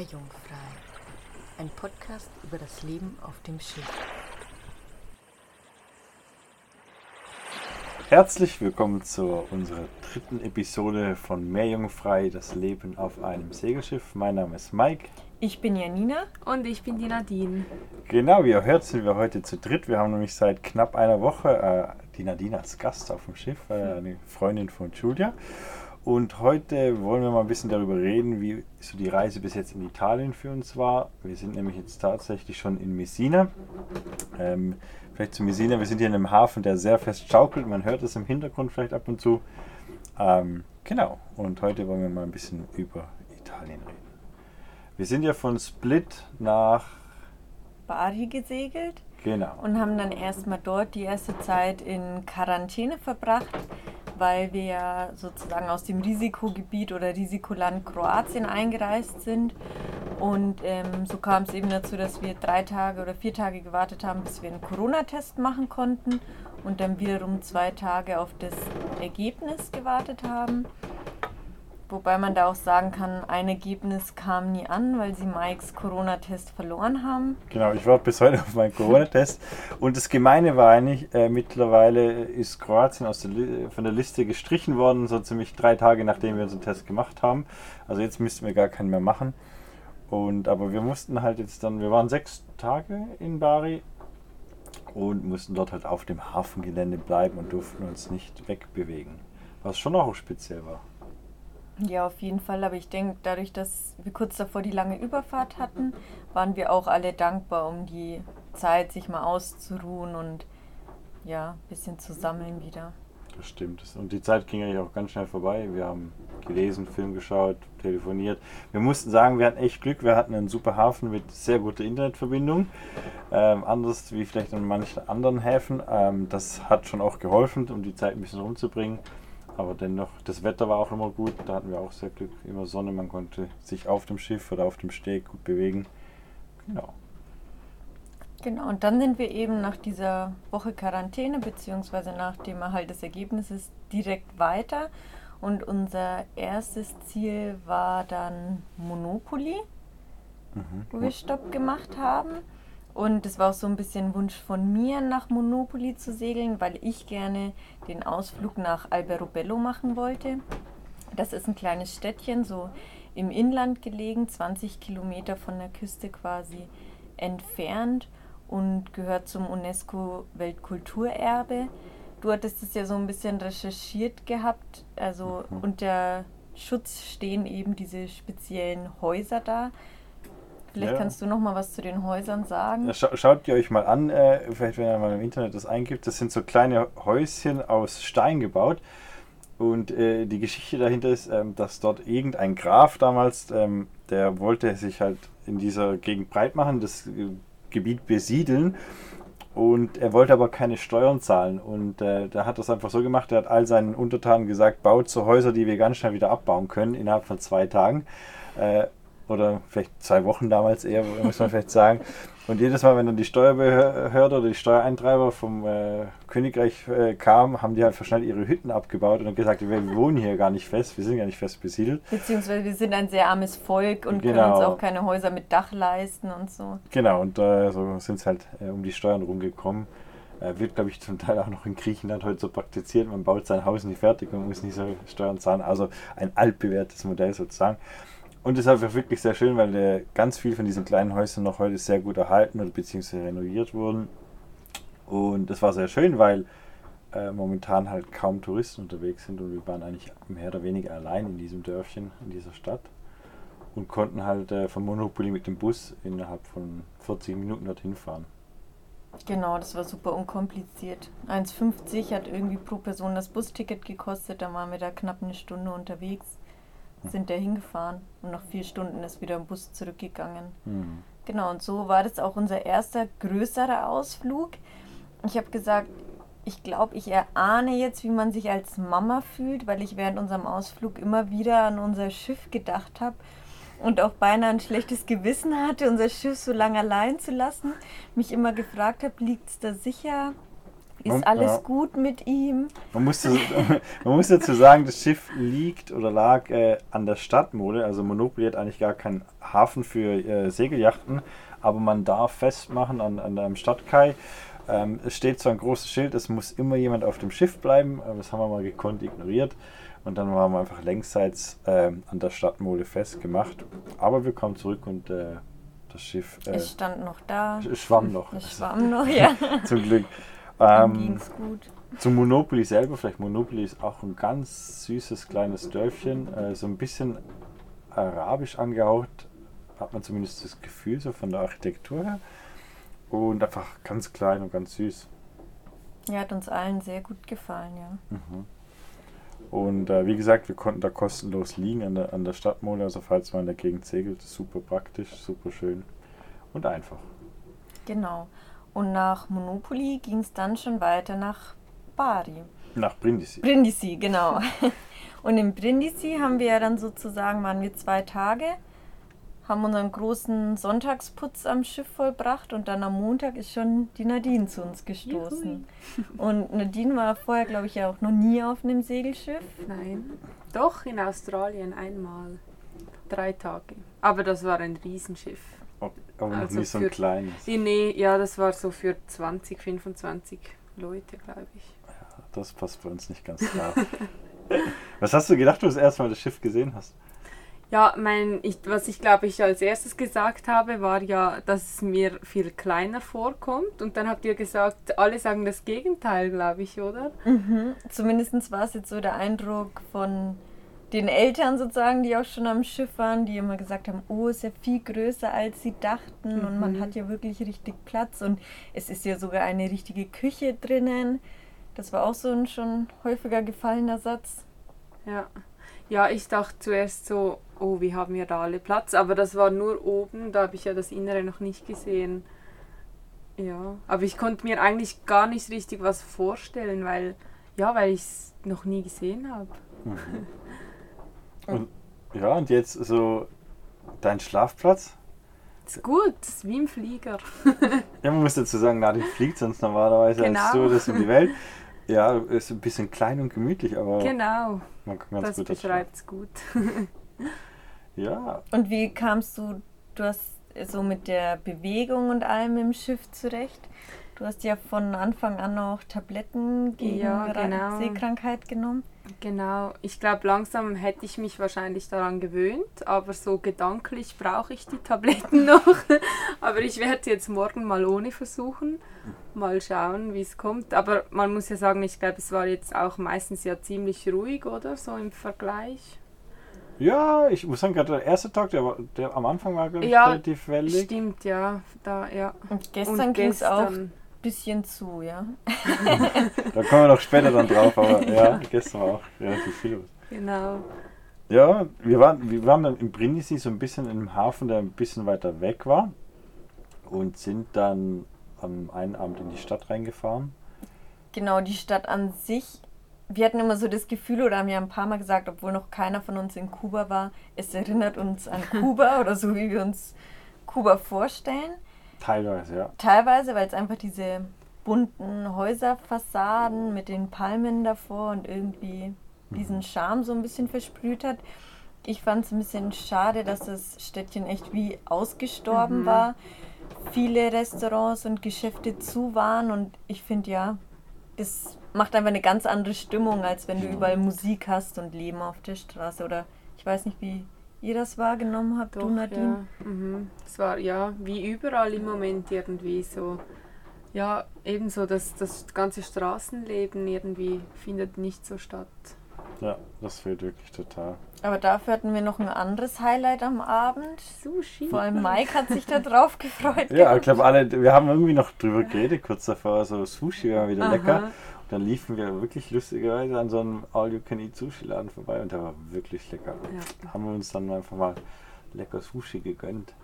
Meerjungfrei, ein Podcast über das Leben auf dem Schiff. Herzlich willkommen zu unserer dritten Episode von Meerjungfrei, das Leben auf einem Segelschiff. Mein Name ist Mike. Ich bin Janina. Und ich bin die Nadine. Genau, wie ihr hört, sind wir heute zu dritt. Wir haben nämlich seit knapp einer Woche äh, die Nadine als Gast auf dem Schiff, äh, eine Freundin von Julia. Und heute wollen wir mal ein bisschen darüber reden, wie so die Reise bis jetzt in Italien für uns war. Wir sind nämlich jetzt tatsächlich schon in Messina. Ähm, vielleicht zu Messina, wir sind hier in einem Hafen, der sehr fest schaukelt. Man hört es im Hintergrund vielleicht ab und zu. Ähm, genau, und heute wollen wir mal ein bisschen über Italien reden. Wir sind ja von Split nach Bari gesegelt. Genau. Und haben dann erstmal dort die erste Zeit in Quarantäne verbracht weil wir ja sozusagen aus dem Risikogebiet oder Risikoland Kroatien eingereist sind. Und ähm, so kam es eben dazu, dass wir drei Tage oder vier Tage gewartet haben, bis wir einen Corona-Test machen konnten und dann wiederum zwei Tage auf das Ergebnis gewartet haben. Wobei man da auch sagen kann, ein Ergebnis kam nie an, weil sie Mikes Corona-Test verloren haben. Genau, ich warte bis heute auf meinen Corona-Test. Und das Gemeine war eigentlich, äh, mittlerweile ist Kroatien aus der von der Liste gestrichen worden, so ziemlich drei Tage nachdem wir unseren Test gemacht haben. Also jetzt müssten wir gar keinen mehr machen. Und, aber wir mussten halt jetzt dann, wir waren sechs Tage in Bari und mussten dort halt auf dem Hafengelände bleiben und durften uns nicht wegbewegen. Was schon auch speziell war. Ja, auf jeden Fall. Aber ich denke, dadurch, dass wir kurz davor die lange Überfahrt hatten, waren wir auch alle dankbar um die Zeit, sich mal auszuruhen und ja, ein bisschen zu sammeln wieder. Das stimmt. Und die Zeit ging eigentlich auch ganz schnell vorbei. Wir haben gelesen, Film geschaut, telefoniert. Wir mussten sagen, wir hatten echt Glück. Wir hatten einen super Hafen mit sehr guter Internetverbindung. Ähm, anders wie vielleicht an manchen anderen Häfen. Ähm, das hat schon auch geholfen, um die Zeit ein bisschen rumzubringen. Aber dennoch, das Wetter war auch immer gut, da hatten wir auch sehr Glück. Immer Sonne, man konnte sich auf dem Schiff oder auf dem Steg gut bewegen. Genau. Genau, und dann sind wir eben nach dieser Woche Quarantäne, beziehungsweise nach dem Erhalt des Ergebnisses, direkt weiter. Und unser erstes Ziel war dann Monopoly, mhm. wo wir Stopp gemacht haben. Und es war auch so ein bisschen Wunsch von mir, nach Monopoly zu segeln, weil ich gerne den Ausflug nach Alberobello machen wollte. Das ist ein kleines Städtchen, so im Inland gelegen, 20 Kilometer von der Küste quasi entfernt und gehört zum UNESCO-Weltkulturerbe. Du hattest es ja so ein bisschen recherchiert gehabt. Also mhm. unter Schutz stehen eben diese speziellen Häuser da. Vielleicht ja. kannst du noch mal was zu den Häusern sagen. Scha schaut ihr euch mal an, äh, vielleicht wenn ihr mal im Internet das eingibt. Das sind so kleine Häuschen aus Stein gebaut. Und äh, die Geschichte dahinter ist, ähm, dass dort irgendein Graf damals, ähm, der wollte sich halt in dieser Gegend breit machen, das äh, Gebiet besiedeln. Und er wollte aber keine Steuern zahlen. Und äh, der hat das einfach so gemacht, er hat all seinen Untertanen gesagt, baut so Häuser, die wir ganz schnell wieder abbauen können, innerhalb von zwei Tagen. Oder vielleicht zwei Wochen damals eher, muss man vielleicht sagen. Und jedes Mal, wenn dann die Steuerbehörde oder die Steuereintreiber vom äh, Königreich äh, kamen, haben die halt schnell ihre Hütten abgebaut und gesagt, wir wohnen hier gar nicht fest, wir sind gar nicht fest besiedelt. Beziehungsweise wir sind ein sehr armes Volk und genau. können uns auch keine Häuser mit Dach leisten und so. Genau, und äh, so sind es halt äh, um die Steuern rumgekommen. Äh, wird, glaube ich, zum Teil auch noch in Griechenland heute so praktiziert. Man baut sein Haus nicht fertig und muss nicht so Steuern zahlen. Also ein altbewährtes Modell sozusagen. Und es ist einfach wirklich sehr schön, weil äh, ganz viel von diesen kleinen Häusern noch heute sehr gut erhalten oder beziehungsweise renoviert wurden. Und das war sehr schön, weil äh, momentan halt kaum Touristen unterwegs sind und wir waren eigentlich mehr oder weniger allein in diesem Dörfchen, in dieser Stadt und konnten halt äh, von Monopoly mit dem Bus innerhalb von 40 Minuten dorthin fahren. Genau, das war super unkompliziert. 1,50 hat irgendwie pro Person das Busticket gekostet, da waren wir da knapp eine Stunde unterwegs sind da hingefahren und nach vier Stunden ist wieder im Bus zurückgegangen. Mhm. Genau, und so war das auch unser erster größerer Ausflug. Ich habe gesagt, ich glaube, ich erahne jetzt, wie man sich als Mama fühlt, weil ich während unserem Ausflug immer wieder an unser Schiff gedacht habe und auch beinahe ein schlechtes Gewissen hatte, unser Schiff so lange allein zu lassen. Mich immer gefragt habe, liegt es da sicher? Ist Man- alles ja. gut mit ihm? Man muss, man muss dazu sagen, das Schiff liegt oder lag äh, an der Stadtmole. Also Monopoly hat eigentlich gar keinen Hafen für äh, Segelyachten, aber man darf festmachen an, an einem Stadtkai. Ähm, es steht so ein großes Schild, es muss immer jemand auf dem Schiff bleiben. Aber das haben wir mal gekonnt ignoriert. Und dann waren wir einfach längsseits ähm, an der Stadtmole festgemacht. Aber wir kommen zurück und äh, das Schiff äh, es stand noch da. sch- schwamm noch. Es schwamm noch, ja. Zum Glück. Ähm, ging's gut. zum Monopoly selber, vielleicht Monopoly ist auch ein ganz süßes kleines Dörfchen, äh, so ein bisschen arabisch angehaucht, hat man zumindest das Gefühl, so von der Architektur her. Und einfach ganz klein und ganz süß. Ja, hat uns allen sehr gut gefallen, ja. Mhm. Und äh, wie gesagt, wir konnten da kostenlos liegen an der, an der Stadtmole, also falls man in der Gegend segelt, super praktisch, super schön und einfach. Genau. Und nach Monopoly ging es dann schon weiter nach Bari. Nach Brindisi. Brindisi, genau. Und in Brindisi haben wir ja dann sozusagen, waren wir zwei Tage, haben unseren großen Sonntagsputz am Schiff vollbracht und dann am Montag ist schon die Nadine zu uns gestoßen. Und Nadine war vorher, glaube ich, ja auch noch nie auf einem Segelschiff. Nein. Doch, in Australien einmal. Drei Tage. Aber das war ein Riesenschiff. Ob- Aber noch Also nicht so ein für- kleines. Nee, nee, ja, das war so für 20, 25 Leute, glaube ich. Das passt bei uns nicht ganz klar. Was hast du gedacht, du das erste Mal das Schiff gesehen hast? Ja, mein, ich, was ich glaube ich als erstes gesagt habe, war ja, dass es mir viel kleiner vorkommt. Und dann habt ihr gesagt, alle sagen das Gegenteil, glaube ich, oder? Mhm. Zumindest war es jetzt so der Eindruck von den Eltern sozusagen, die auch schon am Schiff waren, die immer gesagt haben, oh, ist ja viel größer als sie dachten und man Mhm. hat ja wirklich richtig Platz und es ist ja sogar eine richtige Küche drinnen. Das war auch so ein schon häufiger gefallener Satz. Ja. Ja, ich dachte zuerst so, oh, wir haben ja da alle Platz, aber das war nur oben, da habe ich ja das Innere noch nicht gesehen. Ja, aber ich konnte mir eigentlich gar nicht richtig was vorstellen, weil, ja, weil ich es noch nie gesehen habe. Und, ja, und jetzt so dein Schlafplatz? Ist gut, ist wie im Flieger. Ja, man muss dazu sagen, Nadine fliegt sonst normalerweise als Genau. Stewardess um die Welt. Ja, ist ein bisschen klein und gemütlich, aber Genau, man kann ganz das gut beschreibt es gut. Ja, Und wie kamst du, du hast so mit der Bewegung und allem im Schiff zurecht? Du hast ja von Anfang an auch Tabletten gegen Ja, genau. Seekrankheit genommen. Genau, ich glaube, langsam hätte ich mich wahrscheinlich daran gewöhnt, aber so gedanklich brauche ich die Tabletten noch. aber ich werde jetzt morgen mal ohne versuchen, mal schauen, wie es kommt. Aber man muss ja sagen, ich glaube, es war jetzt auch meistens ja ziemlich ruhig, oder? So im Vergleich. ja, ich muss sagen, gerade der erste Tag, der, war- der am Anfang war, glaube ich, Ja, relativ wellig. Stimmt, ja. Da, ja. Und gestern ging es auch bisschen zu, ja. Da kommen wir noch später dann drauf, aber ja, gestern war auch relativ viel los. Genau. Ja, wir waren, wir waren dann in Brindisi so ein bisschen in einem Hafen, der ein bisschen weiter weg war und sind dann am einen Abend in die Stadt reingefahren. Genau, die Stadt an sich. Wir hatten immer so das Gefühl, oder haben ja ein paar Mal gesagt, obwohl noch keiner von uns in Kuba war, es erinnert uns an Kuba oder so, wie wir uns Kuba vorstellen. Teilweise, ja. Teilweise, weil es einfach diese bunten Häuserfassaden mit den Palmen davor und irgendwie diesen Charme so ein bisschen versprüht hat. Ich fand es ein bisschen schade, dass das Städtchen echt wie ausgestorben Mhm. war. Viele Restaurants und Geschäfte zu waren und ich finde ja, das macht einfach eine ganz andere Stimmung, als wenn du überall Musik hast und Leben auf der Straße. Oder ich weiß nicht, wie ihr das wahrgenommen habt, Doch, du Nadine. ja. Mhm. Es war ja wie überall im Moment irgendwie so. Ja, ebenso, dass das ganze Straßenleben irgendwie findet nicht so statt. Ja, das fehlt wirklich total. Aber dafür hatten wir noch ein anderes Highlight am Abend. Sushi. Vor allem Mike hat sich da drauf gefreut. Ja, ich glaube alle, wir haben irgendwie noch drüber geredet, kurz davor, so Sushi war wieder Aha. lecker. Dann liefen wir wirklich lustigerweise an so einem All-You-Can-Eat-Sushi-Laden vorbei und der war wirklich lecker. Ja. Haben wir uns dann einfach mal lecker Sushi gegönnt.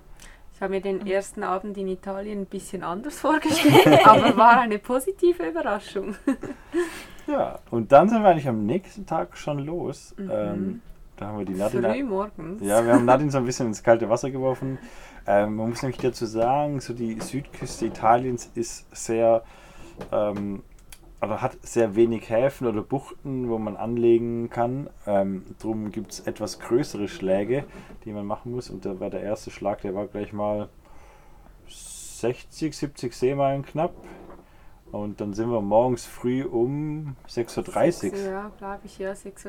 Ich habe mir den ersten Abend in Italien ein bisschen anders vorgestellt, aber war eine positive Überraschung. Ja, und dann sind wir eigentlich am nächsten Tag schon los. Mhm. Ähm, da haben wir die Nadine. Früh morgens. Ja, wir haben Nadine so ein bisschen ins kalte Wasser geworfen. Ähm, man muss nämlich dazu sagen, so die Südküste Italiens ist sehr ähm, oder hat sehr wenig Häfen oder Buchten, wo man anlegen kann. Ähm, drum gibt es etwas größere Schläge, die man machen muss. Und da war der erste Schlag, der war gleich mal 60, 70 Seemeilen knapp. Und dann sind wir morgens früh um 6.30 Uhr Ja, glaube ich, ja, 6.30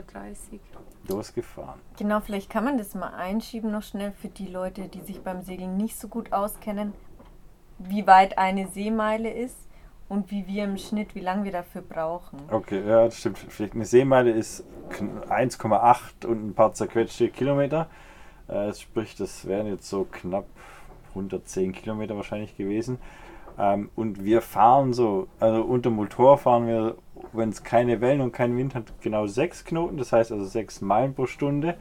Uhr. losgefahren. Genau, vielleicht kann man das mal einschieben noch schnell für die Leute, die sich beim Segeln nicht so gut auskennen, wie weit eine Seemeile ist und wie wir im Schnitt, wie lange wir dafür brauchen. Okay, ja, das stimmt. Vielleicht eine Seemeile ist kn- 1,8 und ein paar zerquetschte Kilometer. Äh, sprich, das wären jetzt so knapp 110 Kilometer wahrscheinlich gewesen. Ähm, und wir fahren so, also unter Motor fahren wir, wenn es keine Wellen und keinen Wind hat, genau 6 Knoten, das heißt also 6 Meilen pro Stunde.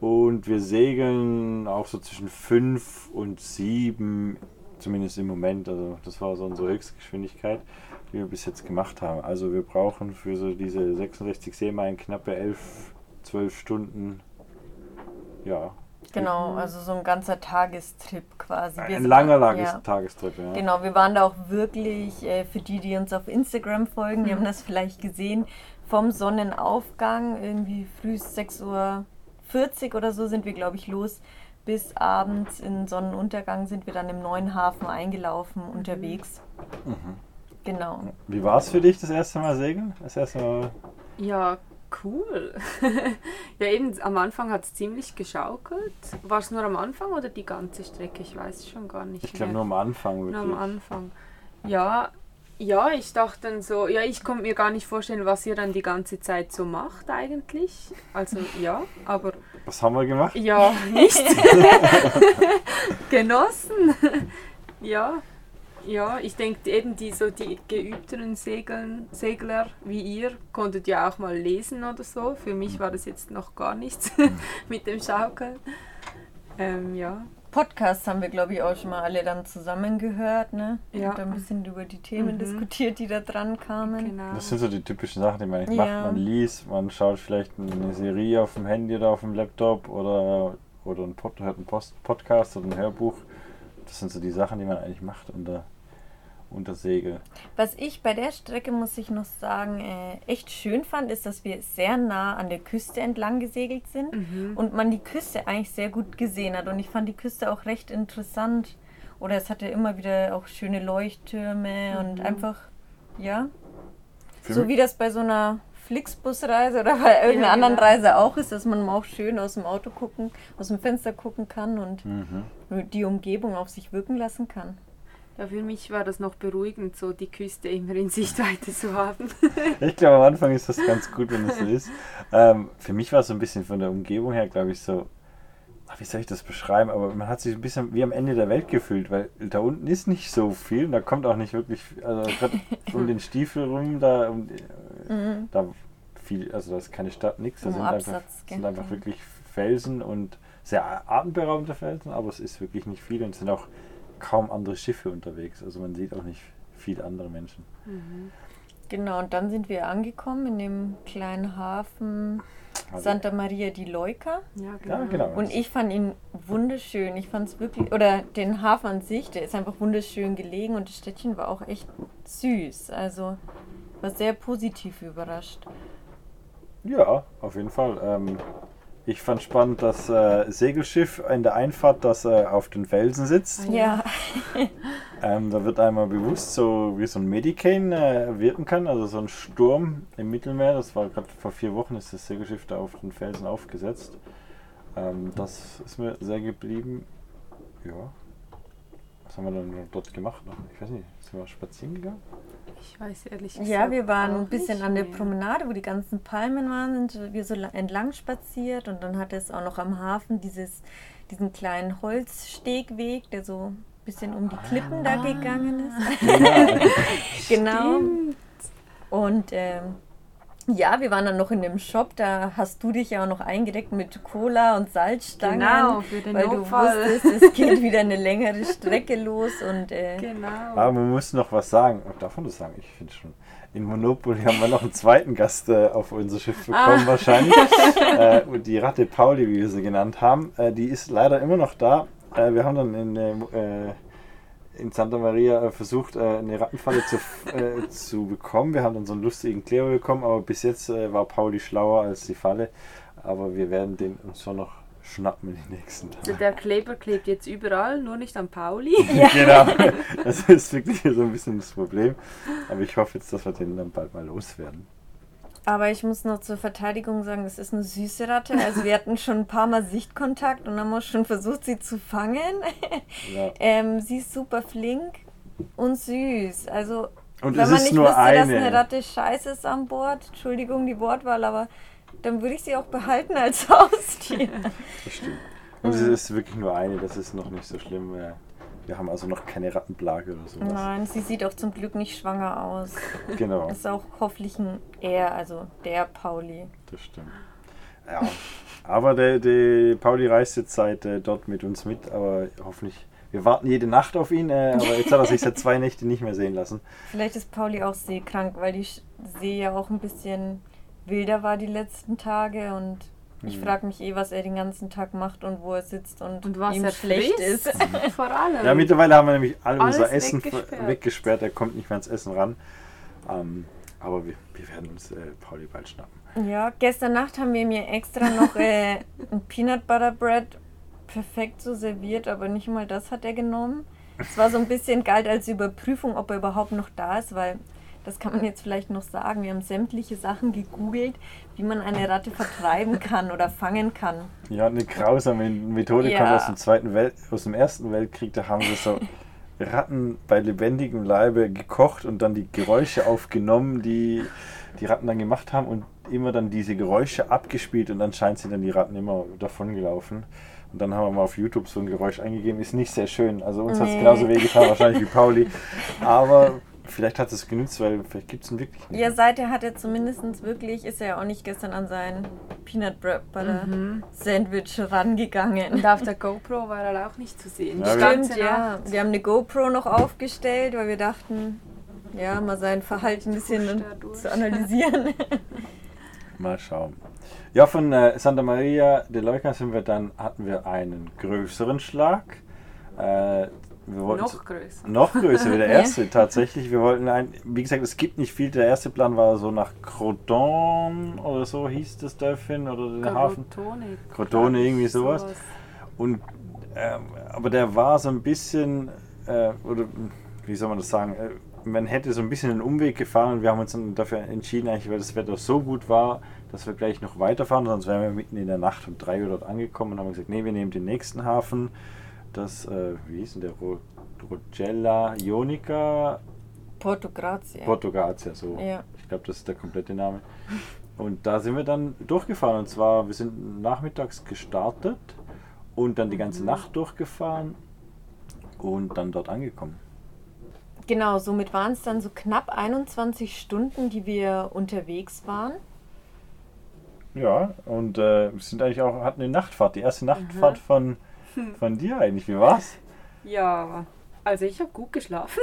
Und wir segeln auch so zwischen 5 und 7, zumindest im Moment. Also das war so unsere Höchstgeschwindigkeit, die wir bis jetzt gemacht haben. Also wir brauchen für so diese 66 Seemeilen knappe 11, 12 Stunden. Ja, Genau, also so ein ganzer Tagestrip quasi. Wir ein sind- langer ja. Tagestrip. Ja. Genau, wir waren da auch wirklich, äh, für die, die uns auf Instagram folgen, Mhm. die haben das vielleicht gesehen, vom Sonnenaufgang, irgendwie früh 6.40 Uhr oder so sind wir, glaube ich, los. Bis abends in Sonnenuntergang sind wir dann im neuen Hafen eingelaufen unterwegs. Mhm. Genau. Wie war es für dich das erste Mal segeln? Das erste Mal. Ja, cool. ja, eben am Anfang hat es ziemlich geschaukelt. War es nur am Anfang oder die ganze Strecke? Ich weiß es schon gar nicht Ich glaube nur am Anfang Nur wirklich. am Anfang. Ja, ja, ich dachte dann so, ja, ich konnte mir gar nicht vorstellen, was ihr dann die ganze Zeit so macht eigentlich. Also ja, aber Was haben wir gemacht? ja, nicht. Genossen. ja. Ja, ich denke eben die so die geübteren Segeln, Segler wie ihr konntet ja auch mal lesen oder so. Für mich war das jetzt noch gar nichts mit dem Schaukeln. Ähm, ja. Podcasts haben wir, glaube ich, auch schon mal alle dann zusammen gehört, ne? Ja. Und ein bisschen über die Themen Mhm. diskutiert, die da dran kamen. Genau. Das sind so die typischen Sachen, die man nicht Ja. macht. Man liest, man schaut vielleicht eine Serie auf dem Handy oder auf dem Laptop oder, oder ein Pod, hört einen Post, Podcast oder ein Hörbuch. Das sind so die Sachen, die man eigentlich macht unter, unter Segel. Was ich bei der Strecke, muss ich noch sagen, äh, echt schön fand, ist, dass wir sehr nah an der Küste entlang gesegelt sind Mhm. und man die Küste eigentlich sehr gut gesehen hat. Und ich fand die Küste auch recht interessant. Oder es hatte immer wieder auch schöne Leuchttürme und Mhm. einfach, ja, Für so wie das bei so einer Flixbusreise oder bei irgendeiner Ja, anderen genau. Reise auch ist, dass man mal auch schön aus dem Auto gucken, aus dem Fenster gucken kann und Mhm. die Umgebung auf sich wirken lassen kann. Ja, für mich war das noch beruhigend, so die Küste immer in Sichtweite zu haben. Ich glaube, am Anfang ist das ganz gut, wenn es so ist. Ähm, für mich war es so ein bisschen von der Umgebung her, glaube ich, so. Ach, wie soll ich das beschreiben? Aber man hat sich ein bisschen wie am Ende der Welt gefühlt, weil da unten ist nicht so viel und da kommt auch nicht wirklich, also gerade um den Stiefel rum, da, um, die- Mhm. da viel, also da ist keine Stadt, nichts. Da sind einfach, Absatz, sind gell? einfach wirklich Felsen und sehr atemberaubende Felsen, aber es ist wirklich nicht viel und es sind auch kaum andere Schiffe unterwegs. Also man sieht auch nicht viele andere Menschen. Genau, und dann sind wir angekommen in dem kleinen Hafen Also, Santa Maria di Leuca. Ja, Ja, genau. Und ich fand ihn wunderschön. Ich fand es wirklich, oder den Hafen an sich, der ist einfach wunderschön gelegen und das Städtchen war auch echt süß. Also war sehr positiv überrascht. Ja, auf jeden Fall. Ähm, ich fand spannend, das äh, Segelschiff in der Einfahrt, das äh, auf den Felsen sitzt. Ja, Ähm, da wird einmal bewusst, so wie so ein Medicane äh, wirken kann, also so ein Sturm im Mittelmeer. Das war gerade vor vier Wochen, ist das Segelschiff da auf den Felsen aufgesetzt. Ähm, das ist mir sehr geblieben. Ja. Was haben wir dann dort gemacht? noch? Ich weiß nicht, sind wir spazieren gegangen? Ich weiß ehrlich gesagt. ja, wir waren ein bisschen an der. Promenade, wo die ganzen Palmen waren, sind wir so la- entlang spaziert und dann hatte es auch noch am Hafen dieses, diesen kleinen Holzstegweg, der so ein bisschen um die Klippen da gegangen ist. Ja. Genau. Und ähm, ja, wir waren dann noch in dem Shop, da hast du dich ja auch noch eingedeckt mit Cola und Salzstangen. Genau, für den weil Notfall. du wusstest, es geht wieder eine längere Strecke los und äh, Genau. Aber man muss noch was sagen. Darf man das sagen? Ich finde schon. In Monopoly haben wir noch einen zweiten Gast äh, auf unser Schiff bekommen, Ah. wahrscheinlich. äh, und die Ratte Pauli, wie wir sie genannt haben, äh, die ist leider immer noch da. Äh, wir haben dann in, äh, in Santa Maria äh, versucht, äh, eine Rattenfalle zu, äh, zu bekommen. Wir haben dann so einen lustigen Kleber bekommen, aber bis jetzt äh, war Pauli schlauer als die Falle. Aber wir werden den uns schon noch schnappen in den nächsten Tagen. Der Kleber klebt jetzt überall, nur nicht an Pauli. genau. Das ist wirklich so ein bisschen das Problem. Aber ich hoffe jetzt, dass wir den dann bald mal loswerden. Aber ich muss noch zur Verteidigung sagen, das ist eine süße Ratte. Also wir hatten schon ein paar Mal Sichtkontakt und haben auch schon versucht, sie zu fangen. Ja. ähm, sie ist super flink und süß. Also Und wenn es man nicht nur wüsste, dass eine. eine Ratte scheiße ist an Bord, Entschuldigung die Wortwahl, aber dann würde ich sie auch behalten als Haustier. Das stimmt. Und es ist wirklich nur eine, das ist noch nicht so schlimm. äh, Wir haben also noch keine Rattenplage oder sowas. Nein, sie sieht auch zum Glück nicht schwanger aus. Genau, Ist auch hoffentlich ein er, also der Pauli. das stimmt. Ja. Aber der, der Pauli reist jetzt seit äh, dort mit uns mit, aber hoffentlich. Wir warten jede Nacht auf ihn, äh, aber jetzt hat er sich seit zwei Nächten nicht mehr sehen lassen. Vielleicht ist Pauli auch seekrank, weil die See ja auch ein bisschen wilder war die letzten Tage und ich Mhm. frage mich eh, was er den ganzen Tag macht und wo er sitzt und, Und was ihm er schlecht ist. Vor allem. Ja, mittlerweile haben wir nämlich all Alles unser Essen weggesperrt. weggesperrt. weggesperrt. Er kommt nicht mehr ans Essen ran. Ähm, aber wir, wir werden uns äh, Pauli bald schnappen. Ja, gestern Nacht haben wir mir extra noch äh, ein Peanut Butter Bread perfekt so serviert, aber nicht mal das hat er genommen. Es war so ein bisschen galt als Überprüfung, ob er überhaupt noch da ist, weil das kann man jetzt vielleicht noch sagen. Wir haben sämtliche Sachen gegoogelt, wie man eine Ratte vertreiben kann oder fangen kann. Ja, eine grausame Methode Ja. kommt aus dem Zweiten Welt, aus dem Ersten Weltkrieg. Da haben sie so Ratten bei lebendigem Leibe gekocht und dann die Geräusche aufgenommen, die die Ratten dann gemacht haben und immer dann diese Geräusche abgespielt und anscheinend sind dann die Ratten immer davon gelaufen. Und dann haben wir mal auf YouTube so ein Geräusch eingegeben. Ist nicht sehr schön. Also uns hat es Nee. genauso wehgetan, wahrscheinlich wie Pauli. Aber vielleicht hat es genützt, weil vielleicht gibt es ihn wirklich nicht. Ja, seither hat er zumindest wirklich, ist er ja auch nicht gestern an sein Peanut Butter Sandwich rangegangen. Und auf der GoPro war er auch nicht zu sehen. Ja, Stimmt, ja. Nacht. Wir haben eine GoPro noch aufgestellt, weil wir dachten, ja, mal sein Verhalten ein bisschen zu analysieren. Mal schauen. Ja, von äh, Santa Maria de Leuca sind wir dann, hatten wir einen größeren Schlag. Äh, Noch größer. noch größer wie der erste tatsächlich. Wir wollten ein, wie gesagt, es gibt nicht viel. Der erste Plan war so nach Croton oder so hieß das Dörfchen oder den Hafen. Crotone. Crotone, irgendwie sowas. Und ähm, aber der war so ein bisschen, äh, oder wie soll man das sagen, äh, man hätte so ein bisschen einen Umweg gefahren und wir haben uns dann dafür entschieden, eigentlich, weil das Wetter so gut war, dass wir gleich noch weiterfahren, sonst wären wir mitten in der Nacht um 3 Uhr dort angekommen und haben gesagt, nee, wir nehmen den nächsten Hafen, das, äh, wie hieß denn der, Ro Rogella Ionica Porto Grazie. Portugazia, so. Ja. Ich glaube, das ist der komplette Name. Und da sind wir dann durchgefahren. Und zwar, wir sind nachmittags gestartet und dann die ganze Nacht durchgefahren und dann dort angekommen. Genau, somit waren es dann so knapp 21 Stunden, die wir unterwegs waren. Ja, und äh, wir sind eigentlich auch, hatten eine Nachtfahrt, die erste Nachtfahrt von, von dir eigentlich. Wie war's? Ja, also ich habe gut geschlafen.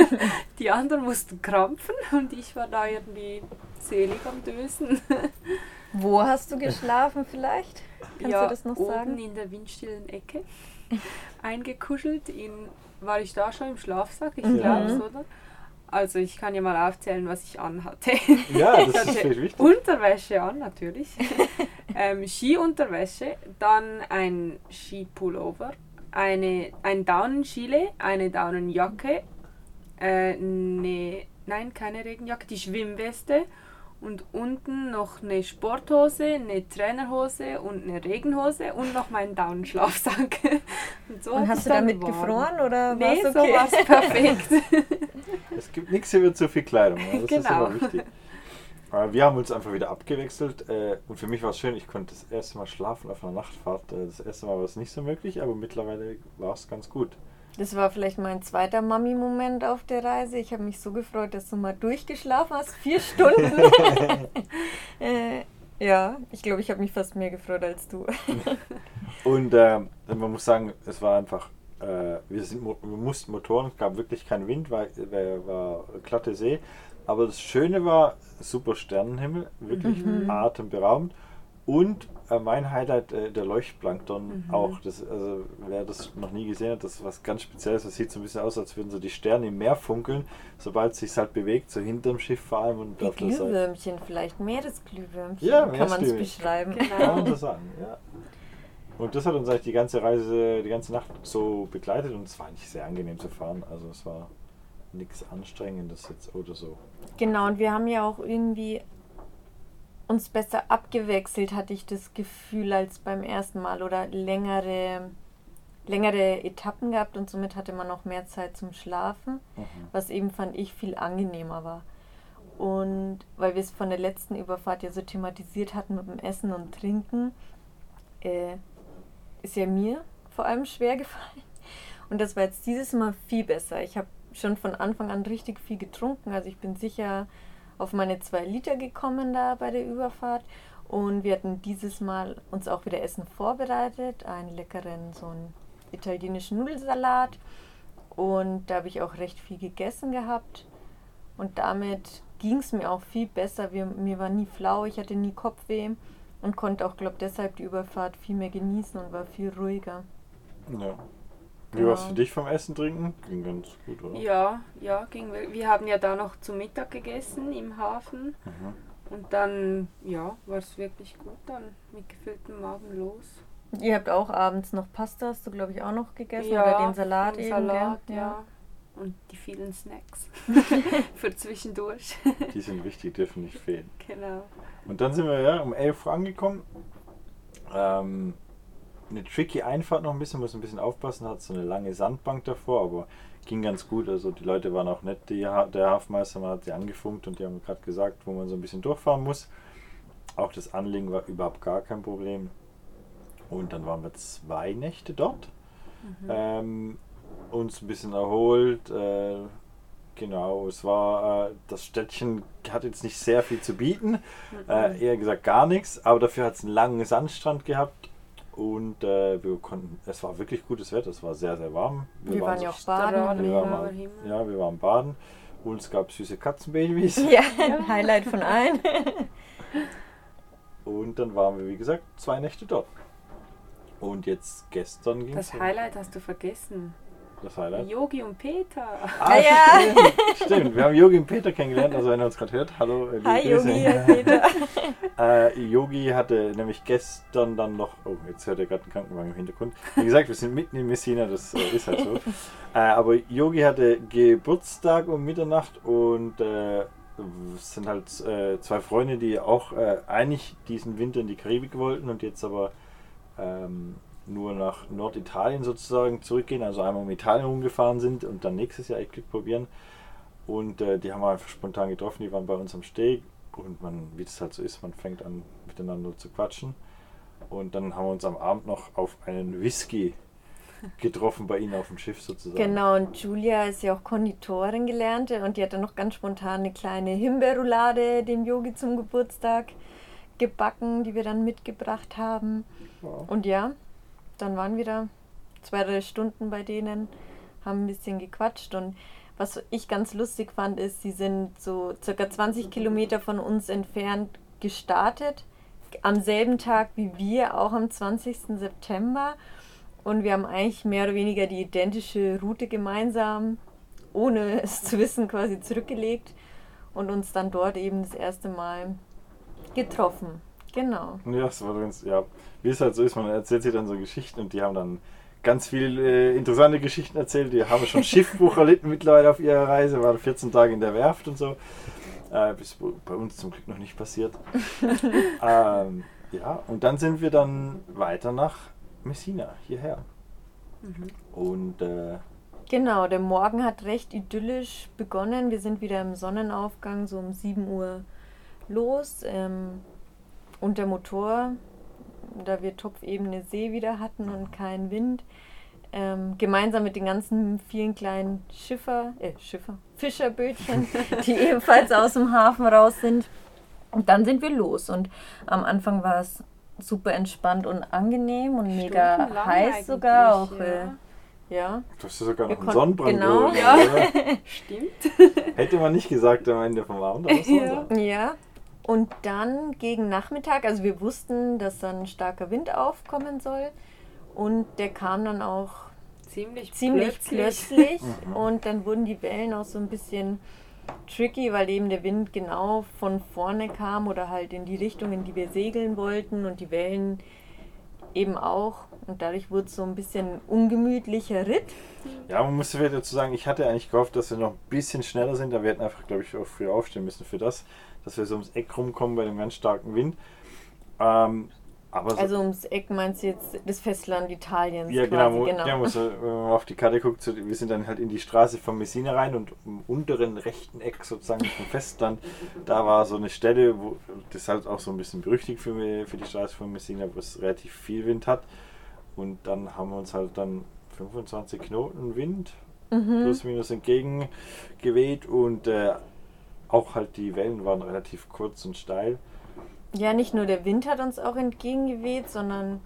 Die anderen mussten krampfen und ich war da irgendwie selig am Dösen. Wo hast du geschlafen vielleicht? Kannst ja, du das noch oben sagen? in der windstillen Ecke eingekuschelt. In, war ich da schon im Schlafsack? Ich Mhm. glaube es, oder? Also ich kann ja mal aufzählen, was ich anhatte. Ja, Ich das ist wichtig. Unterwäsche an, natürlich. Ähm, Skiunterwäsche, dann ein Skipullover, eine, ein Daunenschile, eine Daunenjacke, äh, ne, nein, keine Regenjacke, die Schwimmweste und unten noch eine Sporthose, eine Trainerhose und eine Regenhose und noch meinen Daunenschlafsack. Und, so Und hat hast es du damit warm. gefroren oder Nee, war's so okay? war es perfekt. Es gibt nichts über zu viel Kleidung. ja, Das ist Genau. aber wichtig. Aber wir haben uns einfach wieder abgewechselt äh, und für mich war es schön, ich konnte das erste Mal schlafen auf einer Nachtfahrt. Äh, Das erste Mal war es nicht so möglich, aber mittlerweile war es ganz gut. Das war vielleicht mein zweiter Mami-Moment auf der Reise. Ich habe mich so gefreut, dass du mal durchgeschlafen hast. Vier Stunden. äh, ja, ich glaube, ich habe mich fast mehr gefreut als du. Und ähm, man muss sagen, es war einfach, äh, wir, sind, wir mussten Motoren, es gab wirklich keinen Wind, weil war, war glatte See. Aber das Schöne war, super Sternenhimmel, wirklich atemberaubend. Und äh, mein Highlight, äh, der Leuchtplankton Mhm. auch. Das, also, wer das noch nie gesehen hat, das ist was ganz Spezielles. Das sieht so ein bisschen aus, als würden so die Sterne im Meer funkeln, sobald es sich halt bewegt, so hinterm Schiff vor allem und Wie auf der Seite. Glühwürmchen, vielleicht Meeresglühwürmchen, Ja, kann man es beschreiben. Kann man so sagen, ja. Und das hat uns eigentlich die ganze Reise, die ganze Nacht so begleitet und es war eigentlich sehr angenehm zu fahren. Also es war nichts Anstrengendes jetzt oder so. Genau, und wir haben ja auch irgendwie uns besser abgewechselt, hatte ich das Gefühl, als beim ersten Mal oder längere, längere Etappen gehabt und somit hatte man auch mehr Zeit zum Schlafen, Mhm. was eben fand ich viel angenehmer war. Und weil wir es von der letzten Überfahrt ja so thematisiert hatten mit dem Essen und Trinken, äh, ist ja mir vor allem schwer gefallen. Und das war jetzt dieses Mal viel besser. Ich habe schon von Anfang an richtig viel getrunken. Also ich bin sicher auf meine zwei Liter gekommen da bei der Überfahrt. Und wir hatten dieses Mal uns auch wieder Essen vorbereitet. Einen leckeren, so einen italienischen Nudelsalat. Und da habe ich auch recht viel gegessen gehabt. Und damit ging es mir auch viel besser. Wir, mir war nie flau, ich hatte nie Kopfweh und konnte auch, glaube deshalb die Überfahrt viel mehr genießen und war viel ruhiger. Ja. Wie war es Ja. für dich vom Essen trinken? Ging ganz gut, oder? Ja, ja, ging wir. Wir haben ja da noch zu Mittag gegessen im Hafen. Mhm. Und dann, ja, war es wirklich gut dann mit gefülltem Magen los. Ihr habt auch abends noch Pasta, hast du glaube ich auch noch gegessen oder den Salat den eben, Salat, gell? ja. Und die vielen Snacks für zwischendurch. Die sind wichtig, dürfen nicht fehlen. genau. Und dann sind wir ja um 11 Uhr angekommen. Ähm, eine tricky Einfahrt noch ein bisschen, muss ein bisschen aufpassen, hat so eine lange Sandbank davor, aber ging ganz gut. Also die Leute waren auch nett, die, der Hafenmeister, man hat sie angefunkt und die haben gerade gesagt, wo man so ein bisschen durchfahren muss. Auch das Anlegen war überhaupt gar kein Problem. Und dann waren wir zwei Nächte dort, ähm, uns ein bisschen erholt. Äh, genau, es war, äh, das Städtchen hat jetzt nicht sehr viel zu bieten. Äh, eher gesagt gar nichts, aber dafür hat es einen langen Sandstrand gehabt und äh, wir konnten, es war wirklich gutes Wetter, es war sehr, sehr warm. Wir waren ja auch baden. Wir ja. waren, mal, ja, wir waren baden und es gab süße Katzenbabys Ja, ein Highlight von allen. und dann waren wir, wie gesagt, zwei Nächte dort. Und jetzt gestern ging es. Das Highlight hast du vergessen. Das Highlight. Yogi und Peter. Ah, Ja. stimmt, stimmt. Wir haben Yogi und Peter kennengelernt, also wenn er uns gerade hört, hallo. äh, Hi. Yogi, hi Peter. Äh, Yogi hatte nämlich gestern dann noch, oh, jetzt hört er gerade einen Krankenwagen im Hintergrund. Wie gesagt, wir sind mitten in Messina, das äh, ist halt so. Äh, aber Yogi hatte Geburtstag um Mitternacht und äh, es sind halt äh, zwei Freunde, die auch eigentlich diesen Winter in die Karibik wollten und jetzt aber ähm, nur nach Norditalien sozusagen zurückgehen, also einmal um Italien rumgefahren sind und dann nächstes Jahr echt Glück probieren. Und äh, die haben wir einfach spontan getroffen, die waren bei uns am Steg und man, wie das halt so ist, man fängt an miteinander zu quatschen. Und dann haben wir uns am Abend noch auf einen Whisky getroffen bei ihnen auf dem Schiff sozusagen. Genau, und Julia ist ja auch Konditorin gelernte und die hat dann noch ganz spontan eine kleine Himbeerroulade dem Yogi zum Geburtstag gebacken, die wir dann mitgebracht haben. Ja. Und ja, dann waren wir da zwei, drei Stunden bei denen, haben ein bisschen gequatscht und was ich ganz lustig fand, ist, sie sind so circa 20 Kilometer von uns entfernt gestartet, am selben Tag wie wir, auch am 20. September. Und wir haben eigentlich mehr oder weniger die identische Route gemeinsam, ohne es zu wissen, quasi zurückgelegt und uns dann dort eben das erste Mal getroffen. Genau. Ja, das war ganz, ja, wie es halt so ist, man erzählt sich dann so Geschichten und die haben dann ganz viele äh, interessante Geschichten erzählt. Die haben schon Schiffbruch erlitten mittlerweile auf ihrer Reise, waren 14 Tage in der Werft und so. Äh, bis bei uns zum Glück noch nicht passiert. ähm, ja, und dann sind wir dann weiter nach Messina, hierher. Und äh, Genau, der Morgen hat recht idyllisch begonnen. Wir sind wieder im Sonnenaufgang, so um 7 Uhr los. Ähm, und der Motor, da wir topfebene See wieder hatten und keinen Wind, ähm, gemeinsam mit den ganzen vielen kleinen Schiffer, äh, Schiffer, Fischerbötchen, die ebenfalls aus dem Hafen raus sind. Und dann sind wir los. Und am Anfang war es super entspannt und angenehm und mega heiß sogar. Auch, eigentlich, äh, ja. du hast ja sogar noch einen Sonnenbrand genau. geholt, Ja. Stimmt. Hätte man nicht gesagt am Ende vom Abend, aber Ja. Ja, Und dann gegen Nachmittag, also wir wussten, dass dann starker Wind aufkommen soll. Und der kam dann auch Ziemlich, ziemlich plötzlich. plötzlich. Und dann wurden die Wellen auch so ein bisschen tricky, weil eben der Wind genau von vorne kam oder halt in die Richtung, in die wir segeln wollten und die Wellen eben auch. Und dadurch wurde es so ein bisschen ungemütlicher Ritt. Ja, man muss wieder dazu sagen, ich hatte eigentlich gehofft, dass wir noch ein bisschen schneller sind, aber wir hätten einfach, glaube ich, auch früher aufstehen müssen für das, dass wir so ums Eck rumkommen bei dem ganz starken Wind. Ähm, aber so, Also ums Eck meinst du jetzt das Festland Italiens ja, genau, quasi, wo, genau. Ja, muss, wenn man auf die Karte guckt, so, wir sind dann halt in die Straße von Messina rein und im unteren rechten Eck sozusagen vom Festland, da war so eine Stelle, wo das ist halt auch so ein bisschen berüchtigt für, für die Straße von Messina, wo es relativ viel Wind hat. Und dann haben wir uns halt dann 25 Knoten Wind Mhm. plus minus entgegengeweht und äh, auch halt die Wellen waren relativ kurz und steil. Ja, nicht nur der Wind hat uns auch entgegengeweht, sondern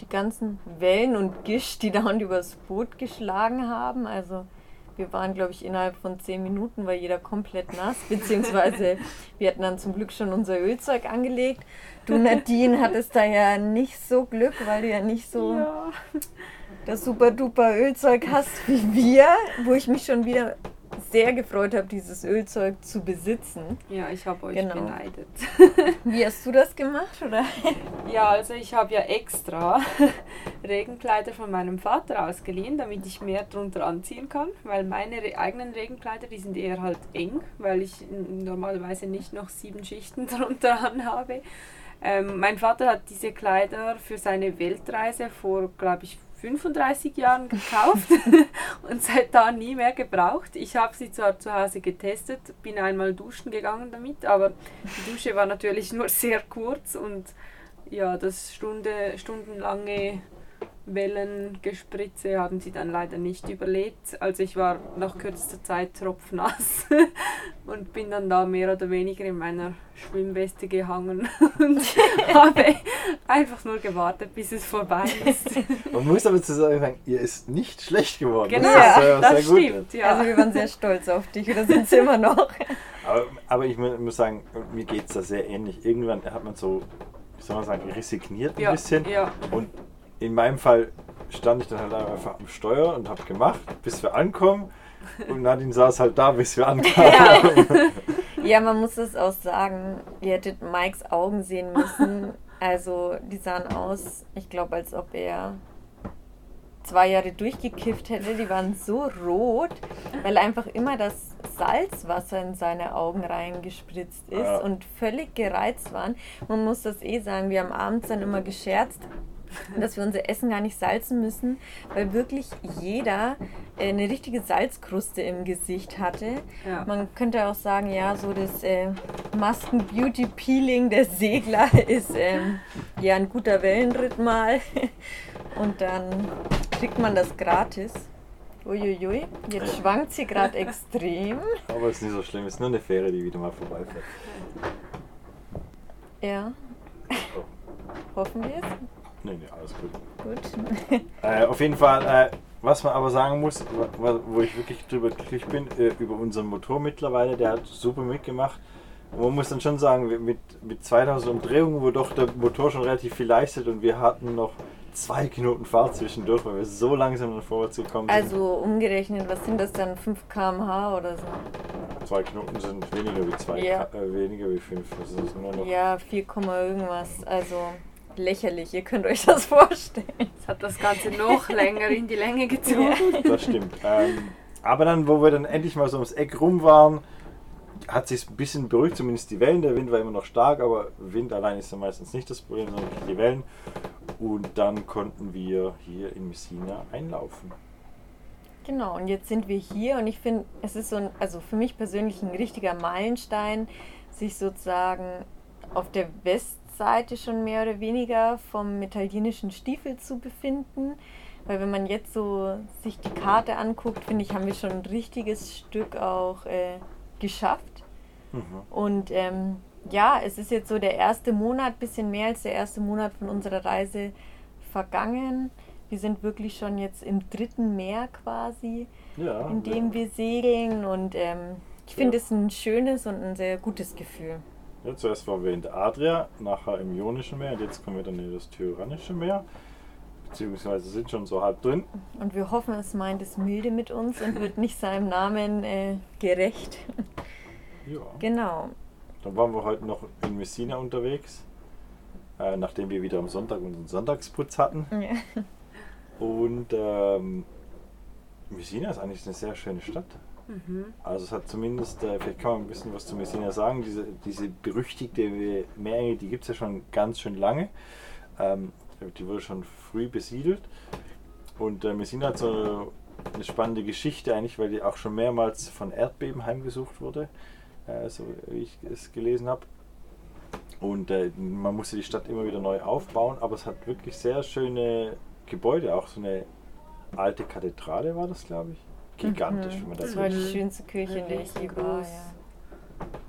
die ganzen Wellen und Gischt, die dauernd übers Boot geschlagen haben. Also wir waren, glaube ich, innerhalb von zehn Minuten war jeder komplett nass, beziehungsweise wir hatten dann zum Glück schon unser Ölzeug angelegt. Du, Nadine, hattest da ja nicht so Glück, weil du ja nicht so Ja. das super duper Ölzeug hast wie wir, wo ich mich schon wieder sehr gefreut habe, dieses Ölzeug zu besitzen. ja, ich habe euch Genau. beneidet. Wie hast du das gemacht, oder? Ja, also ich habe ja extra Regenkleider von meinem Vater ausgeliehen, damit ich mehr drunter anziehen kann, weil meine re eigenen Regenkleider, die sind eher halt eng, weil ich normalerweise nicht noch sieben Schichten drunter anhabe. Ähm, mein Vater hat diese Kleider für seine Weltreise vor, glaube ich, 35 Jahren gekauft und seit da nie mehr gebraucht. Ich habe sie zwar zu Hause getestet, bin einmal duschen gegangen damit, aber die Dusche war natürlich nur sehr kurz und ja, das Stunde, stundenlange Wellengespritze haben sie dann leider nicht überlebt. Also ich war nach kürzester Zeit tropfnass und bin dann da mehr oder weniger in meiner Schwimmweste gehangen und habe einfach nur gewartet, bis es vorbei ist. Man muss aber zu sagen, ihr ist nicht schlecht geworden. Genau, das, ist, äh, das sehr gut. stimmt. Ja. Also wir waren sehr stolz auf dich oder sind es immer noch. Aber, aber ich mu- muss sagen, mir geht es da sehr ähnlich. Irgendwann hat man so, wie soll man sagen, resigniert ein ja, bisschen. ja. Und in meinem Fall stand ich dann halt einfach am Steuer und habe gemacht, bis wir ankommen. Und Nadine saß halt da, bis wir ankamen. Ja, man muss es auch sagen, ihr hättet Mikes Augen sehen müssen. Also die sahen aus, ich glaube, als ob er zwei Jahre durchgekifft hätte. Die waren so rot, weil einfach immer das Salzwasser in seine Augen reingespritzt ist Ja. und völlig gereizt waren. Man muss das eh sagen, wir haben abends dann immer gescherzt, dass wir unser Essen gar nicht salzen müssen, weil wirklich jeder äh, eine richtige Salzkruste im Gesicht hatte. Ja. Man könnte auch sagen, ja, so das äh, Masken-Beauty-Peeling der Segler ist ähm, ja ein guter Wellenritt mal. Und dann kriegt man das gratis. Uiuiui, jetzt schwankt sie gerade extrem. aber es ist nicht so schlimm, es ist nur eine Fähre, die wieder mal vorbeifährt. Ja, Oh. hoffen wir es. Nee, nee, alles gut. Gut. Äh, auf jeden Fall, äh, was man aber sagen muss, wa- wo ich wirklich drüber glücklich bin, äh, über unseren Motor mittlerweile, der hat super mitgemacht. Und man muss dann schon sagen, mit, mit 2000 Umdrehungen, wo doch der Motor schon relativ viel leistet und wir hatten noch zwei Knoten Fahrt zwischendurch, weil wir so langsam dann vorwärts gekommen sind. Also umgerechnet, was sind das dann? 5 km/h oder so? zwei Knoten sind weniger wie zwei, Ja. äh, weniger wie fünf. Das ist nur noch. Ja, 4, Komma irgendwas. Also lächerlich, ihr könnt euch das vorstellen. Es hat das Ganze noch länger in die Länge gezogen. Das stimmt. Ähm, aber dann, wo wir dann endlich mal so ums Eck rum waren, hat sich ein bisschen beruhigt, zumindest die Wellen. Der Wind war immer noch stark, aber Wind allein ist ja meistens nicht das Problem, sondern die Wellen. Und dann konnten wir hier in Messina einlaufen. Genau, und jetzt sind wir hier und ich finde, es ist so ein, also für mich persönlich ein richtiger Meilenstein, sich sozusagen auf der Westseite schon mehr oder weniger vom italienischen Stiefel zu befinden. Weil wenn man jetzt so sich die Karte anguckt, finde ich, haben wir schon ein richtiges Stück auch äh, geschafft. Mhm. Und ähm, ja, es ist jetzt so der erste Monat, bisschen mehr als der erste Monat von unserer Reise vergangen. Wir sind wirklich schon jetzt im dritten Meer quasi, Ja. in dem wir segeln. Und ähm, ich finde es ein schönes und ein sehr gutes Gefühl. Ja, zuerst waren wir in der Adria, nachher im Ionischen Meer und jetzt kommen wir dann in das Tyrannische Meer. Beziehungsweise sind schon so halb drin. Und wir hoffen, es meint es milde mit uns und wird nicht seinem Namen äh, gerecht. Ja. genau. Dann waren wir heute noch in Messina unterwegs, äh, nachdem wir wieder am Sonntag unseren Sonntagsputz hatten. Ja. Und ähm, Messina ist eigentlich eine sehr schöne Stadt. Mhm. Also es hat zumindest, äh, vielleicht kann man ein bisschen was zu Messina sagen, diese, diese berüchtigte Meerenge, die gibt es ja schon ganz schön lange. Ähm, die wurde schon früh besiedelt. Und äh, Messina hat so eine spannende Geschichte eigentlich, weil die auch schon mehrmals von Erdbeben heimgesucht wurde, äh, so wie ich es gelesen habe. Und äh, man musste die Stadt immer wieder neu aufbauen, aber es hat wirklich sehr schöne Gebäude, auch so eine alte Kathedrale war das, glaube ich. Gigantisch, Mhm. wenn man das Das war die schönste Kirche, in der ich je war. Ja.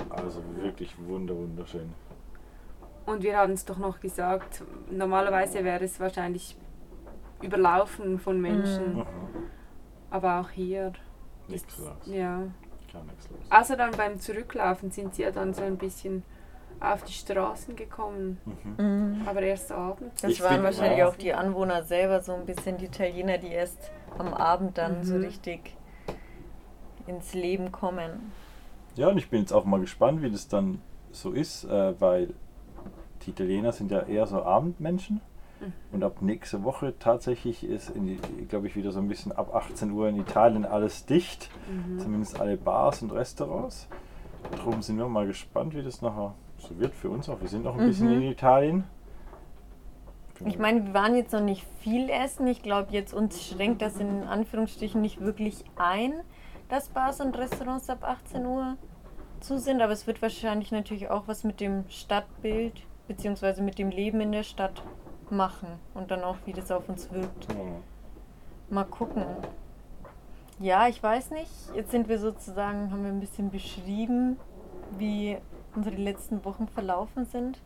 Also wirklich wunder, wunderschön. Und wir hatten es doch noch gesagt, normalerweise wäre es wahrscheinlich überlaufen von Menschen. Mhm. Aber auch hier. Nichts los. Ja. Gar nichts los. Also dann beim Zurücklaufen sind sie ja dann so ein bisschen auf die Straßen gekommen. Mhm. Mhm. Aber erst abends. Das Ich waren wahrscheinlich auch die Anwohner selber, so ein bisschen die Italiener, die erst am Abend dann so Mhm. richtig ins Leben kommen. Ja, und ich bin jetzt auch mal gespannt, wie das dann so ist, äh, weil die Italiener sind ja eher so Abendmenschen. Mhm. Und ab nächste Woche tatsächlich ist, glaube ich, wieder so ein bisschen ab 18 Uhr in Italien alles dicht. Mhm. Zumindest alle Bars und Restaurants. Darum sind wir mal gespannt, wie das nachher so wird für uns auch. Wir sind noch ein bisschen Mhm. in Italien. Ich meine, wir waren jetzt noch nicht viel essen. Ich glaube, jetzt uns schränkt das in Anführungsstrichen nicht wirklich ein, dass Bars und Restaurants ab 18 Uhr zu sind. Aber es wird wahrscheinlich natürlich auch was mit dem Stadtbild bzw. mit dem Leben in der Stadt machen und dann auch, wie das auf uns wirkt. Mal gucken. Ja, ich weiß nicht. Jetzt sind wir sozusagen, haben wir ein bisschen beschrieben, wie unsere letzten Wochen verlaufen sind.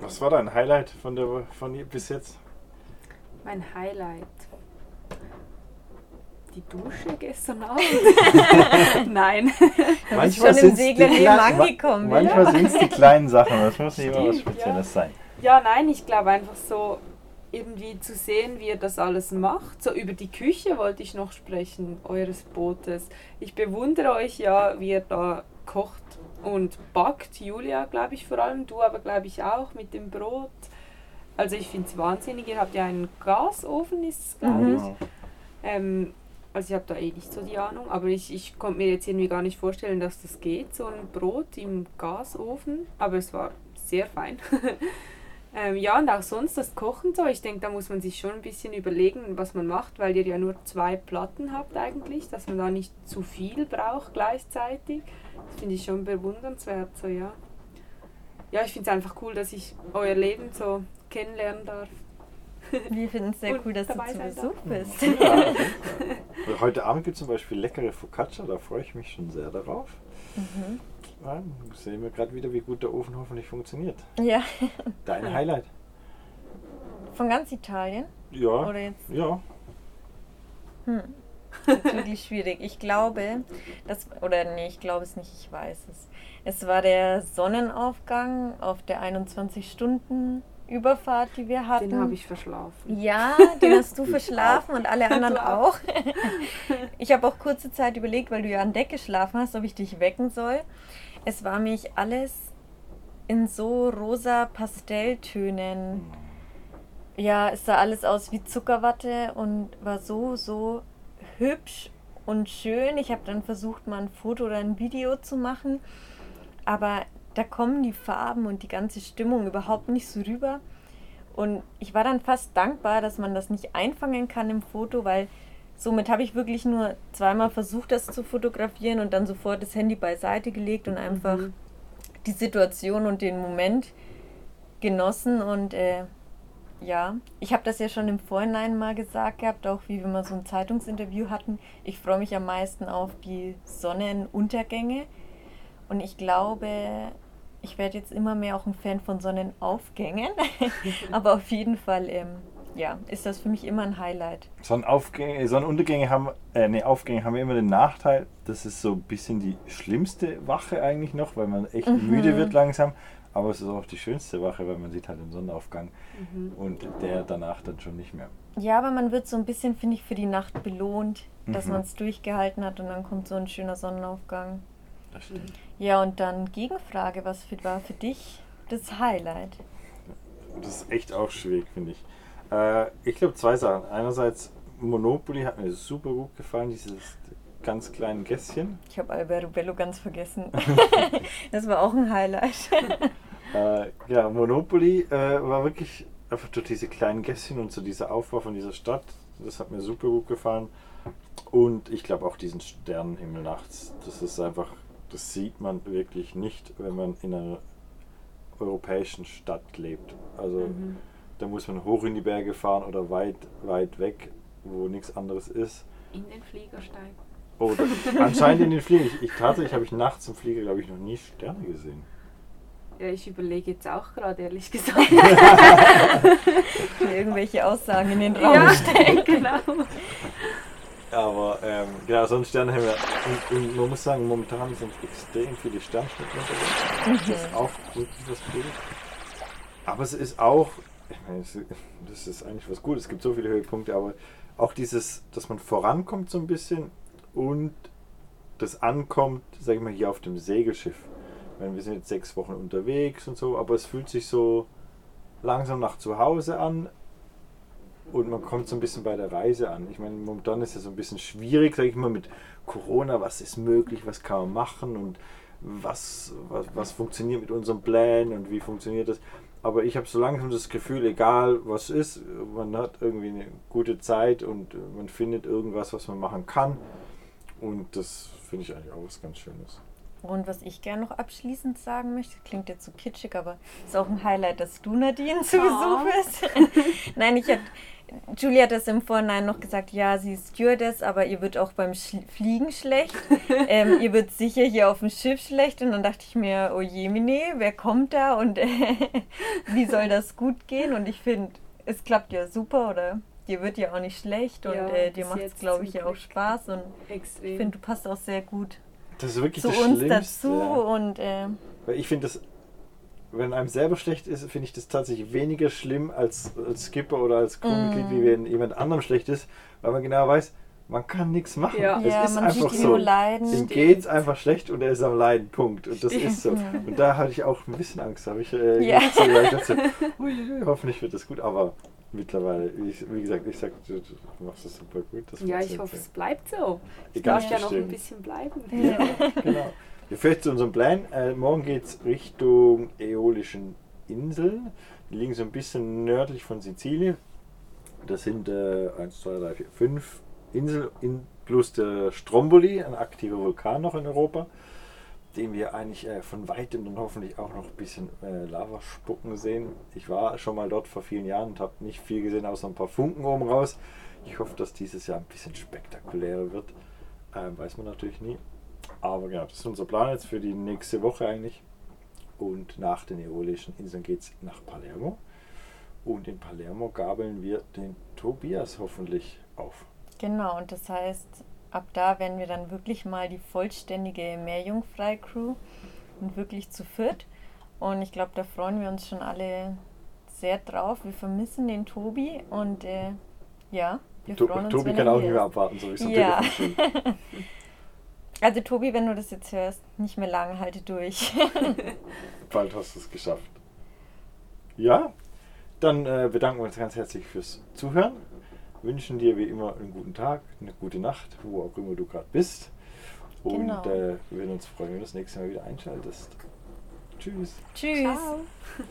Was war dein Highlight von der von ihr bis jetzt? Mein Highlight. Die Dusche gestern Abend. Nein. ich schon im Seglerleben kleinen- angekommen, ma- Manchmal sind es die kleinen Sachen, das muss nicht immer was Spezielles sein. Ja, nein, ich glaube einfach so irgendwie zu sehen, wie ihr das alles macht. So über die Küche wollte ich noch sprechen, eures Bootes. Ich bewundere euch ja, wie ihr da kocht und backt. Julia, glaube ich vor allem, du aber glaube ich auch mit dem Brot. Also ich finde es wahnsinnig. Ihr habt ja einen Gasofen, ist es glaube Mhm. ich. Ähm, also ich habe da eh nicht so die Ahnung, aber ich, ich konnte mir jetzt irgendwie gar nicht vorstellen, dass das geht, so ein Brot im Gasofen. Aber es war sehr fein. ähm, ja, und auch sonst das Kochen so. Ich denke, da muss man sich schon ein bisschen überlegen, was man macht, weil ihr ja nur zwei Platten habt eigentlich, dass man da nicht zu viel braucht gleichzeitig. Das finde ich schon bewundernswert, so ja. Ja, ich finde es einfach cool, dass ich euer Leben so kennenlernen darf. Wir finden es sehr Und cool, dass du zu Besuch bist. Ja, Heute Abend gibt es zum Beispiel leckere Focaccia, da freue ich mich schon sehr darauf. Mhm. Ja, sehen wir gerade wieder, wie gut der Ofen hoffentlich funktioniert. Ja, Dein Highlight? von ganz Italien. Ja. Oder jetzt Ja. Hm. Das ist wirklich schwierig. Ich glaube, das, oder nee, ich glaube es nicht, ich weiß es. Es war der Sonnenaufgang auf der 21-Stunden-Überfahrt, die wir hatten. Den habe ich verschlafen. Ja, den hast du verschlafen und alle anderen auch. Ich habe auch kurze Zeit überlegt, weil du ja an Deck geschlafen hast, ob ich dich wecken soll. Es war mich alles in so rosa Pastelltönen. Ja, es sah alles aus wie Zuckerwatte und war so, so hübsch und schön. Ich habe dann versucht, mal ein Foto oder ein Video zu machen, aber da kommen die Farben und die ganze Stimmung überhaupt nicht so rüber. Und ich war dann fast dankbar, dass man das nicht einfangen kann im Foto, weil somit habe ich wirklich nur zweimal versucht, das zu fotografieren und dann sofort das Handy beiseite gelegt und einfach Mhm. die Situation und den Moment genossen. Und äh, ja, ich habe das ja schon im Vorhinein mal gesagt gehabt, auch wie wir mal so ein Zeitungsinterview hatten. Ich freue mich am meisten auf die Sonnenuntergänge. Und ich glaube, ich werde jetzt immer mehr auch ein Fan von Sonnenaufgängen. Aber auf jeden Fall, ähm, ja, ist das für mich immer ein Highlight. Sonnenaufgänge, Sonnenuntergänge haben, äh, nee, Aufgänge haben immer den Nachteil, das ist so ein bisschen die schlimmste Wache eigentlich noch, weil man echt Mhm. müde wird langsam. Aber es ist auch die schönste Wache, weil man sieht halt den Sonnenaufgang Mhm. und der danach dann schon nicht mehr. Ja, aber man wird so ein bisschen, finde ich, für die Nacht belohnt, dass Mhm. man es durchgehalten hat und dann kommt so ein schöner Sonnenaufgang. Das stimmt. Ja, und dann Gegenfrage, was für, war für dich das Highlight? Das ist echt auch schwierig, finde ich. Äh, ich glaube zwei Sachen. Einerseits Monopoly hat mir super gut gefallen, dieses ganz kleine Gässchen. Ich habe Alberto Bello ganz vergessen. das war auch ein Highlight. Äh, ja, Monopoly äh, war wirklich einfach durch diese kleinen Gässchen und so dieser Aufbau von dieser Stadt. Das hat mir super gut gefallen. Und ich glaube auch diesen Sternenhimmel nachts. Das ist einfach, das sieht man wirklich nicht, wenn man in einer europäischen Stadt lebt. Also Mhm. da muss man hoch in die Berge fahren oder weit, weit weg, wo nichts anderes ist. In den Flieger steigen. Oder anscheinend in den Flieger. Ich, ich tatsächlich habe ich nachts im Flieger, glaube ich, noch nie Sterne gesehen. Ja, ich überlege jetzt auch gerade, ehrlich gesagt. Irgendwelche Aussagen in den Raum ja, stellen. genau. Aber ähm, genau, so ein Sternenhimmel. Und, und man muss sagen, momentan sind extrem viele Sternschnuppen unterwegs. Das ist auch wirklich was Cooles. Aber es ist auch, ich meine, das ist eigentlich was Gutes. Es gibt so viele Höhepunkte, aber auch dieses, dass man vorankommt so ein bisschen und das ankommt, sag ich mal, hier auf dem Segelschiff. Ich meine, wir sind jetzt sechs Wochen unterwegs und so, aber es fühlt sich so langsam nach zu Hause an und man kommt so ein bisschen bei der Reise an. Ich meine, momentan ist es so ein bisschen schwierig, sage ich mal, mit Corona, was ist möglich, was kann man machen und was, was, was funktioniert mit unseren Plänen und wie funktioniert das. Aber ich habe so langsam das Gefühl, egal was ist, man hat irgendwie eine gute Zeit und man findet irgendwas, was man machen kann. Und das finde ich eigentlich auch was ganz Schönes. Und was ich gerne noch abschließend sagen möchte, klingt jetzt so kitschig, aber ist auch ein Highlight, dass du Nadine zu Oh. Besuch bist. Nein, ich hab, Julie hat das im Vorhinein noch gesagt, ja, sie ist Stewardess, aber ihr wird auch beim Sch Fliegen schlecht. ähm, ihr wird sicher hier auf dem Schiff schlecht. Und dann dachte ich mir, oh je, Mine, wer kommt da und äh, wie soll das gut gehen? Und ich finde, es klappt ja super oder dir wird ja auch nicht schlecht und Ja, äh, dir macht es, glaube ich, ja auch. Spaß. Und ich Extrem. finde, du passt auch sehr gut Das ist wirklich zu das uns Schlimmste. dazu ja. und äh, Weil ich finde das, wenn einem selber schlecht ist, finde ich das tatsächlich weniger schlimm als, als Skipper oder als Crewmitglied, Mm. wie wenn jemand anderem schlecht ist, weil man genau weiß, man kann nichts machen. Ja. Es ja, ist man einfach so. nur leiden. Ihm Stimmt. geht's einfach schlecht und er ist am Leiden, Punkt. Und das Stimmt. ist so. Und da hatte ich auch ein bisschen Angst. Habe ich, äh, Ja. ich dachte, ui, hoffentlich wird das gut. Aber mittlerweile, ich, wie gesagt, ich sag, du, du machst das super gut. Das ja, ich hoffe, es bleibt so. Es darf ja noch ein bisschen bleiben. Ja, genau. Wir führen zu unserem Plan. Äh, morgen geht es Richtung Äolischen Inseln. Die liegen so ein bisschen nördlich von Sizilien. Das sind äh, 1, 2, 3, 4, 5 Inseln in, plus der Stromboli, ein aktiver Vulkan noch in Europa, den wir eigentlich äh, von weitem dann hoffentlich auch noch ein bisschen äh, Lava spucken sehen. Ich war schon mal dort vor vielen Jahren und habe nicht viel gesehen, außer ein paar Funken oben raus. Ich hoffe, dass dieses Jahr ein bisschen spektakulärer wird. Ähm, weiß man natürlich nie. Aber genau, das ist unser Plan jetzt für die nächste Woche eigentlich. Und nach den Äolischen Inseln geht es nach Palermo. Und in Palermo gabeln wir den Tobias hoffentlich auf. Genau, und das heißt, ab da werden wir dann wirklich mal die vollständige Meerjungfrei-Crew und wirklich zu viert. Und ich glaube, da freuen wir uns schon alle sehr drauf. Wir vermissen den Tobi und äh, ja, wir To freuen uns. Tobi kann auch nicht mehr abwarten, so wie es am Ja. Telefon steht. Also Tobi, wenn du das jetzt hörst, nicht mehr lange, halte durch. Bald hast du es geschafft. Ja, dann äh, bedanken wir uns ganz herzlich fürs Zuhören. Wünschen dir wie immer einen guten Tag, eine gute Nacht, wo auch immer du gerade bist. Und Genau. äh, wir würden uns freuen, wenn du das nächste Mal wieder einschaltest. Tschüss. Tschüss. Ciao.